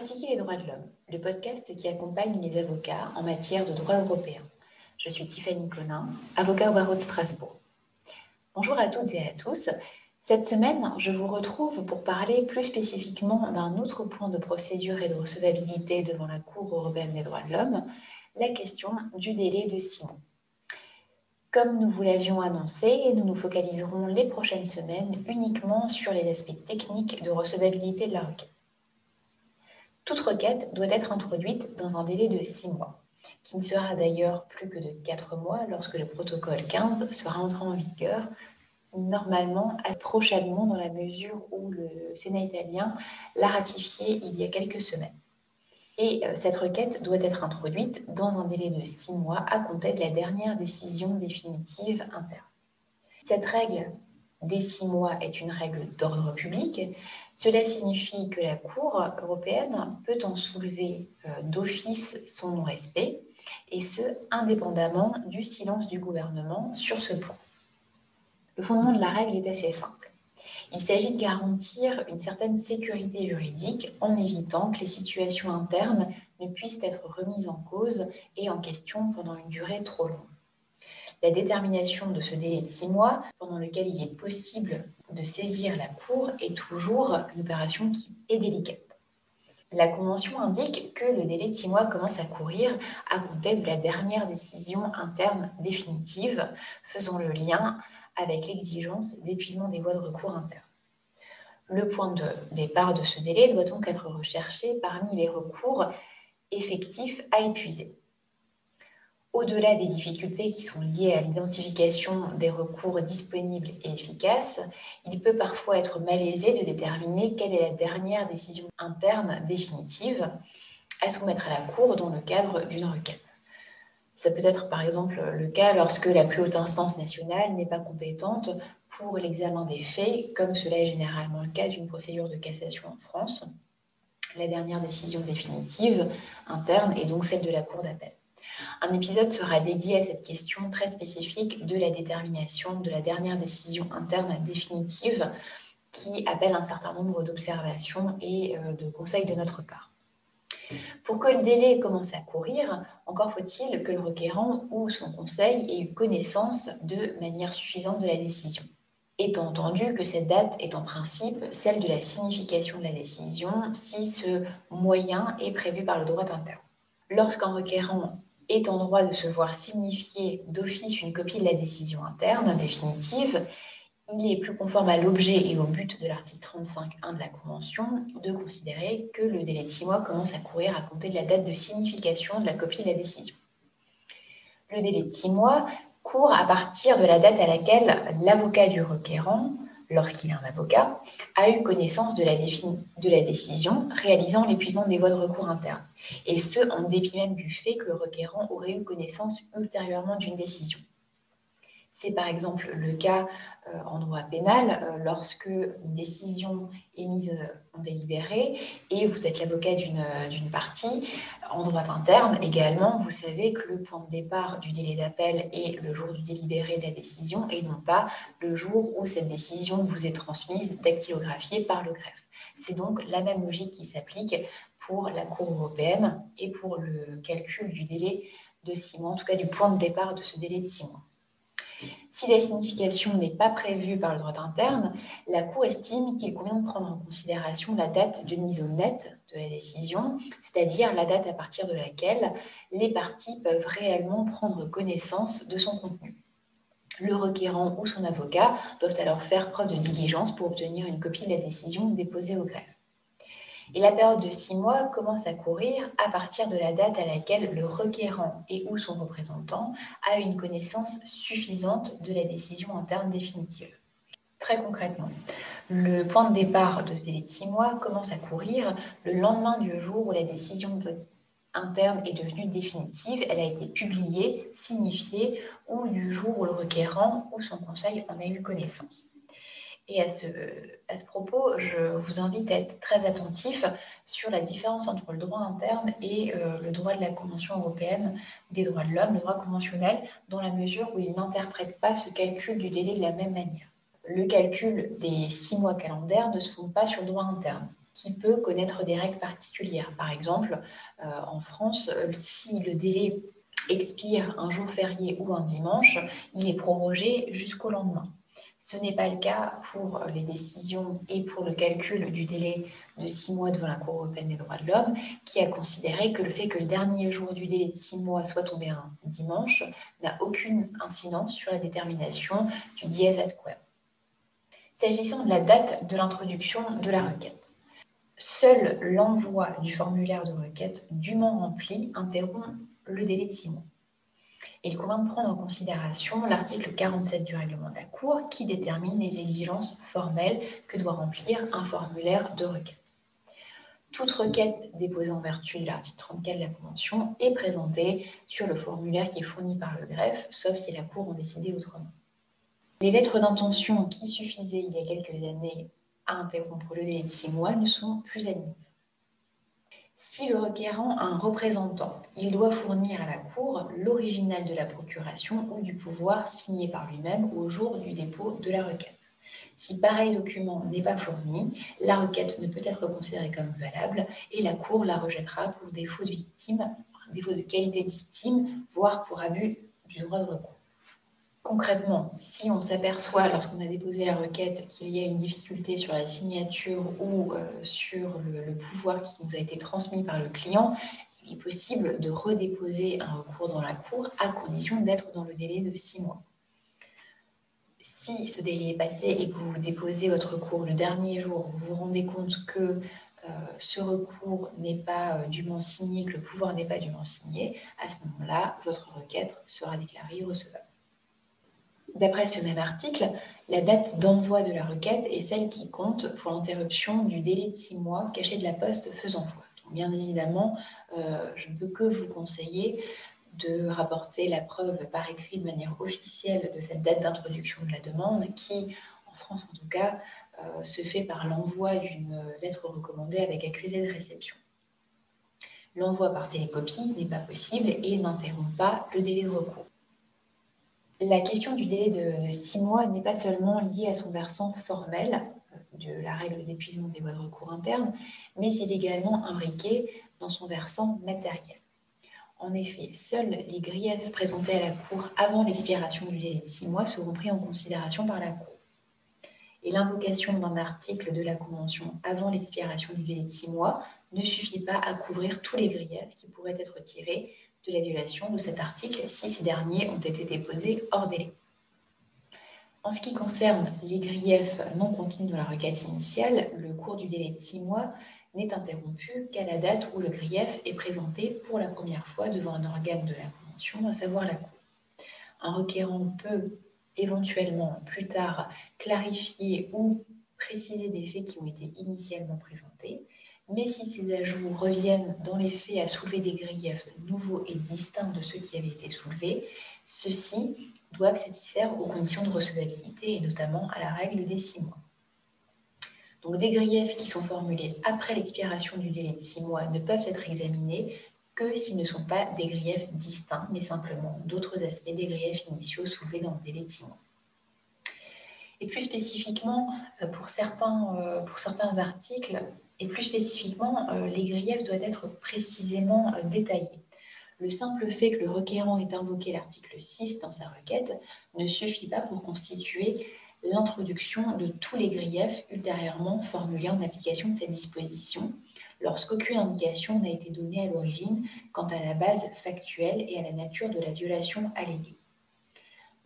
Pratiquer les droits de l'homme, le podcast qui accompagne les avocats en matière de droit européen. Je suis Tiffany Conin, avocat au barreau de Strasbourg. Bonjour à toutes et à tous. Cette semaine, je vous retrouve pour parler plus spécifiquement d'un autre point de procédure et de recevabilité devant la Cour européenne des droits de l'homme, la question du délai de six mois. Comme nous vous l'avions annoncé, nous nous focaliserons les prochaines semaines uniquement sur les aspects techniques de recevabilité de la requête. Toute requête doit être introduite dans un délai de 6 mois, qui ne sera d'ailleurs plus que de 4 mois lorsque le protocole 15 sera entré en vigueur, normalement prochainement dans la mesure où le Sénat italien l'a ratifié il y a quelques semaines. Et euh, cette requête doit être introduite dans un délai de 6 mois à compter de la dernière décision définitive interne. Cette règle des six mois est une règle d'ordre public. Cela signifie que la Cour européenne peut en soulever euh, d'office son non-respect, et ce, indépendamment du silence du gouvernement sur ce point. Le fondement de la règle est assez simple. Il s'agit de garantir une certaine sécurité juridique en évitant que les situations internes ne puissent être remises en cause et en question pendant une durée trop longue. La détermination de ce délai de six mois, pendant lequel il est possible de saisir la Cour, est toujours une opération qui est délicate. La Convention indique que le délai de six mois commence à courir à compter de la dernière décision interne définitive, faisant le lien avec l'exigence d'épuisement des voies de recours internes. Le point de départ de ce délai doit donc être recherché parmi les recours effectifs à épuiser. Au-delà des difficultés qui sont liées à l'identification des recours disponibles et efficaces, il peut parfois être malaisé de déterminer quelle est la dernière décision interne définitive à soumettre à la Cour dans le cadre d'une requête. Ça peut être par exemple le cas lorsque la plus haute instance nationale n'est pas compétente pour l'examen des faits, comme cela est généralement le cas d'une procédure de cassation en France. La dernière décision définitive interne est donc celle de la Cour d'appel. Un épisode sera dédié à cette question très spécifique de la détermination de la dernière décision interne définitive qui appelle un certain nombre d'observations et euh, de conseils de notre part. Pour que le délai commence à courir, encore faut-il que le requérant ou son conseil ait eu connaissance de manière suffisante de la décision. Étant entendu que cette date est en principe celle de la signification de la décision si ce moyen est prévu par le droit interne. Lorsqu'un requérant est en droit de se voir signifier d'office une copie de la décision interne définitive, il est plus conforme à l'objet et au but de l'article 35.1 de la Convention de considérer que le délai de six mois commence à courir à compter de la date de signification de la copie de la décision. Le délai de six mois court à partir de la date à laquelle l'avocat du requérant lorsqu'il est un avocat, a eu connaissance de la, décision réalisant l'épuisement des voies de recours internes, et ce, en dépit même du fait que le requérant aurait eu connaissance ultérieurement d'une décision. C'est par exemple le cas euh, en droit pénal euh, lorsque une décision est mise euh, en délibéré et vous êtes l'avocat d'une partie. En droit interne également, vous savez que le point de départ du délai d'appel est le jour du délibéré de la décision et non pas le jour où cette décision vous est transmise dactylographiée par le greffe. C'est donc la même logique qui s'applique pour la Cour européenne et pour le calcul du délai de six mois, en tout cas du point de départ de ce délai de six mois. Si la signification n'est pas prévue par le droit interne, la Cour estime qu'il convient de prendre en considération la date de mise au net de la décision, c'est-à-dire la date à partir de laquelle les parties peuvent réellement prendre connaissance de son contenu. Le requérant ou son avocat doivent alors faire preuve de diligence pour obtenir une copie de la décision déposée au greffe. Et la période de six mois commence à courir à partir de la date à laquelle le requérant et ou son représentant a une connaissance suffisante de la décision interne définitive. Très concrètement, le point de départ de ce délai six mois commence à courir le lendemain du jour où la décision interne est devenue définitive, elle a été publiée, signifiée, ou du jour où le requérant ou son conseil en a eu connaissance. Et à ce, propos, je vous invite à être très attentif sur la différence entre le droit interne et euh, le droit de la Convention européenne des droits de l'homme, le droit conventionnel, dans la mesure où il n'interprète pas ce calcul du délai de la même manière. Le calcul des six mois calendaires ne se fonde pas sur le droit interne. qui peut connaître des règles particulières. Par exemple, en France, si le délai expire un jour férié ou un dimanche, il est prorogé jusqu'au lendemain. Ce n'est pas le cas pour les décisions et pour le calcul du délai de six mois devant la Cour européenne des droits de l'homme, qui a considéré que le fait que le dernier jour du délai de six mois soit tombé un dimanche n'a aucune incidence sur la détermination du dièse ad. S'agissant de la date de l'introduction de la requête, seul l'envoi du formulaire de requête dûment rempli interrompt le délai de six mois. Il convient de prendre en considération l'article 47 du règlement de la Cour qui détermine les exigences formelles que doit remplir un formulaire de requête. Toute requête déposée en vertu de l'article 34 de la Convention est présentée sur le formulaire qui est fourni par le greffe, sauf si la Cour en décidé autrement. Les lettres d'intention qui suffisaient il y a quelques années à interrompre le délai de six mois ne sont plus admises. Si le requérant a un représentant, il doit fournir à la Cour l'original de la procuration ou du pouvoir signé par lui-même au jour du dépôt de la requête. Si pareil document n'est pas fourni, la requête ne peut être considérée comme valable et la Cour la rejettera pour défaut de victime, défaut de qualité de victime, voire pour abus du droit de recours. Concrètement, si on s'aperçoit lorsqu'on a déposé la requête qu'il y a une difficulté sur la signature ou euh, sur le, pouvoir qui nous a été transmis par le client, il est possible de redéposer un recours dans la Cour à condition d'être dans le délai de six mois. Si ce délai est passé et que vous déposez votre recours le dernier jour, vous vous rendez compte que euh, ce recours n'est pas euh, dûment signé, que le pouvoir n'est pas dûment signé, à ce moment-là, votre requête sera déclarée recevable. D'après ce même article, la date d'envoi de la requête est celle qui compte pour l'interruption du délai de six mois caché de la poste faisant foi. bien évidemment, euh, je ne peux que vous conseiller de rapporter la preuve par écrit de manière officielle de cette date d'introduction de la demande qui, en France en tout cas, euh, se fait par l'envoi d'une lettre recommandée avec accusé de réception. L'envoi par télécopie n'est pas possible et n'interrompt pas le délai de recours. La question du délai de, six mois n'est pas seulement liée à son versant formel de la règle d'épuisement des voies de recours internes, mais il est également imbriqué dans son versant matériel. En effet, seuls les griefs présentés à la Cour avant l'expiration du délai de six mois seront pris en considération par la Cour. Et l'invocation d'un article de la Convention avant l'expiration du délai de six mois ne suffit pas à couvrir tous les griefs qui pourraient être tirés de la violation de cet article si ces derniers ont été déposés hors délai. En ce qui concerne les griefs non contenus dans la requête initiale, le cours du délai de six mois n'est interrompu qu'à la date où le grief est présenté pour la première fois devant un organe de la Convention, à savoir la Cour. Un requérant peut éventuellement plus tard clarifier ou préciser des faits qui ont été initialement présentés, mais si ces ajouts reviennent dans les faits à soulever des griefs nouveaux et distincts de ceux qui avaient été soulevés, ceux-ci doivent satisfaire aux conditions de recevabilité et notamment à la règle des six mois. Donc des griefs qui sont formulés après l'expiration du délai de six mois ne peuvent être examinés que s'ils ne sont pas des griefs distincts, mais simplement d'autres aspects des griefs initiaux soulevés dans le délai de six mois. Et plus spécifiquement, euh, pour certains, euh, pour certains articles, et plus spécifiquement, euh, les griefs doivent être précisément euh, détaillés. Le simple fait que le requérant ait invoqué l'article 6 dans sa requête ne suffit pas pour constituer l'introduction de tous les griefs ultérieurement formulés en application de cette disposition, lorsqu'aucune indication n'a été donnée à l'origine quant à la base factuelle et à la nature de la violation alléguée.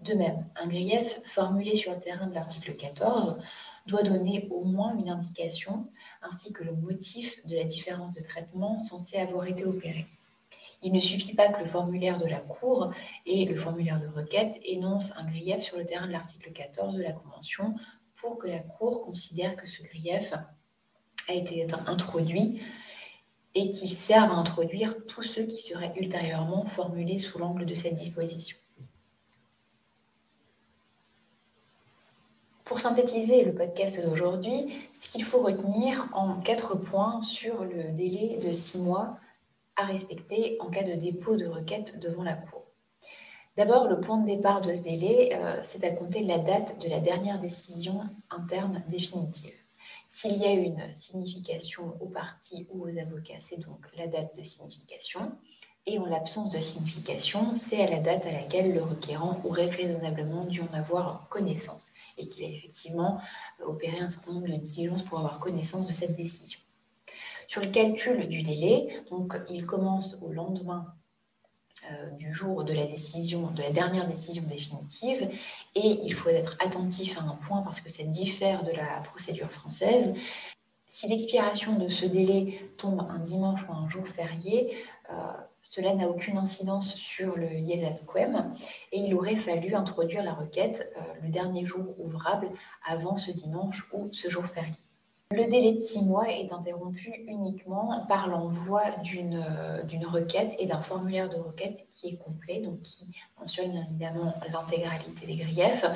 De même, un grief formulé sur le terrain de l'article 14 doit donner au moins une indication ainsi que le motif de la différence de traitement censé avoir été opéré. Il ne suffit pas que le formulaire de la Cour et le formulaire de requête énoncent un grief sur le terrain de l'article 14 de la Convention pour que la Cour considère que ce grief a été introduit et qu'il serve à introduire tous ceux qui seraient ultérieurement formulés sous l'angle de cette disposition. Pour synthétiser le podcast d'aujourd'hui, ce qu'il faut retenir en quatre points sur le délai de six mois à respecter en cas de dépôt de requête devant la Cour. D'abord, le point de départ de ce délai, euh, c'est à compter la date de la dernière décision interne définitive. S'il y a une signification aux parties ou aux avocats, c'est donc la date de signification. Et en l'absence de signification, c'est à la date à laquelle le requérant aurait raisonnablement dû en avoir connaissance et qu'il a effectivement opéré un certain nombre de diligences pour avoir connaissance de cette décision. Sur le calcul du délai, donc il commence au lendemain euh, du jour de la décision, de la dernière décision définitive, et il faut être attentif à un point parce que ça diffère de la procédure française. Si l'expiration de ce délai tombe un dimanche ou un jour férié, euh, cela n'a aucune incidence sur le IESAT quem et il aurait fallu introduire la requête euh, le dernier jour ouvrable avant ce dimanche ou ce jour férié. Le délai de six mois est interrompu uniquement par l'envoi euh, d'une requête et d'un formulaire de requête qui est complet, donc qui mentionne évidemment l'intégralité des griefs,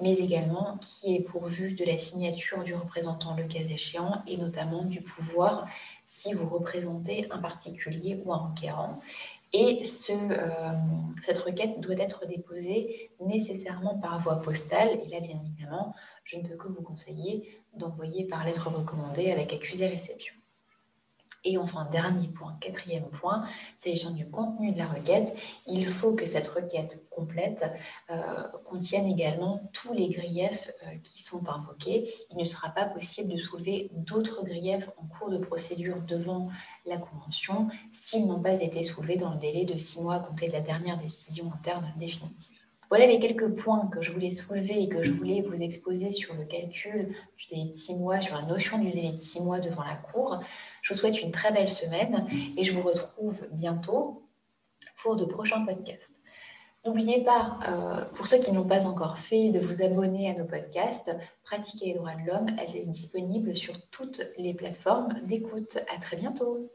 mais également qui est pourvu de la signature du représentant le cas échéant et notamment du pouvoir si vous représentez un particulier ou un requérant. Et euh, cette requête doit être déposée nécessairement par voie postale. Et là, bien évidemment, je ne peux que vous conseiller d'envoyer par lettre recommandée avec accusé réception. Et enfin, dernier point, quatrième point, s'agissant du contenu de la requête, il faut que cette requête complète euh, contienne également tous les griefs euh, qui sont invoqués. Il ne sera pas possible de soulever d'autres griefs en cours de procédure devant la Convention s'ils n'ont pas été soulevés dans le délai de six mois à compter de la dernière décision interne définitive. Voilà les quelques points que je voulais soulever et que je voulais vous exposer sur le calcul du délai de six mois, sur la notion du délai de six mois devant la Cour. Je vous souhaite une très belle semaine et je vous retrouve bientôt pour de prochains podcasts. N'oubliez pas, euh, pour ceux qui n'ont pas encore fait, de vous abonner à nos podcasts. Pratiquer les droits de l'homme, elle est disponible sur toutes les plateformes d'écoute. À très bientôt.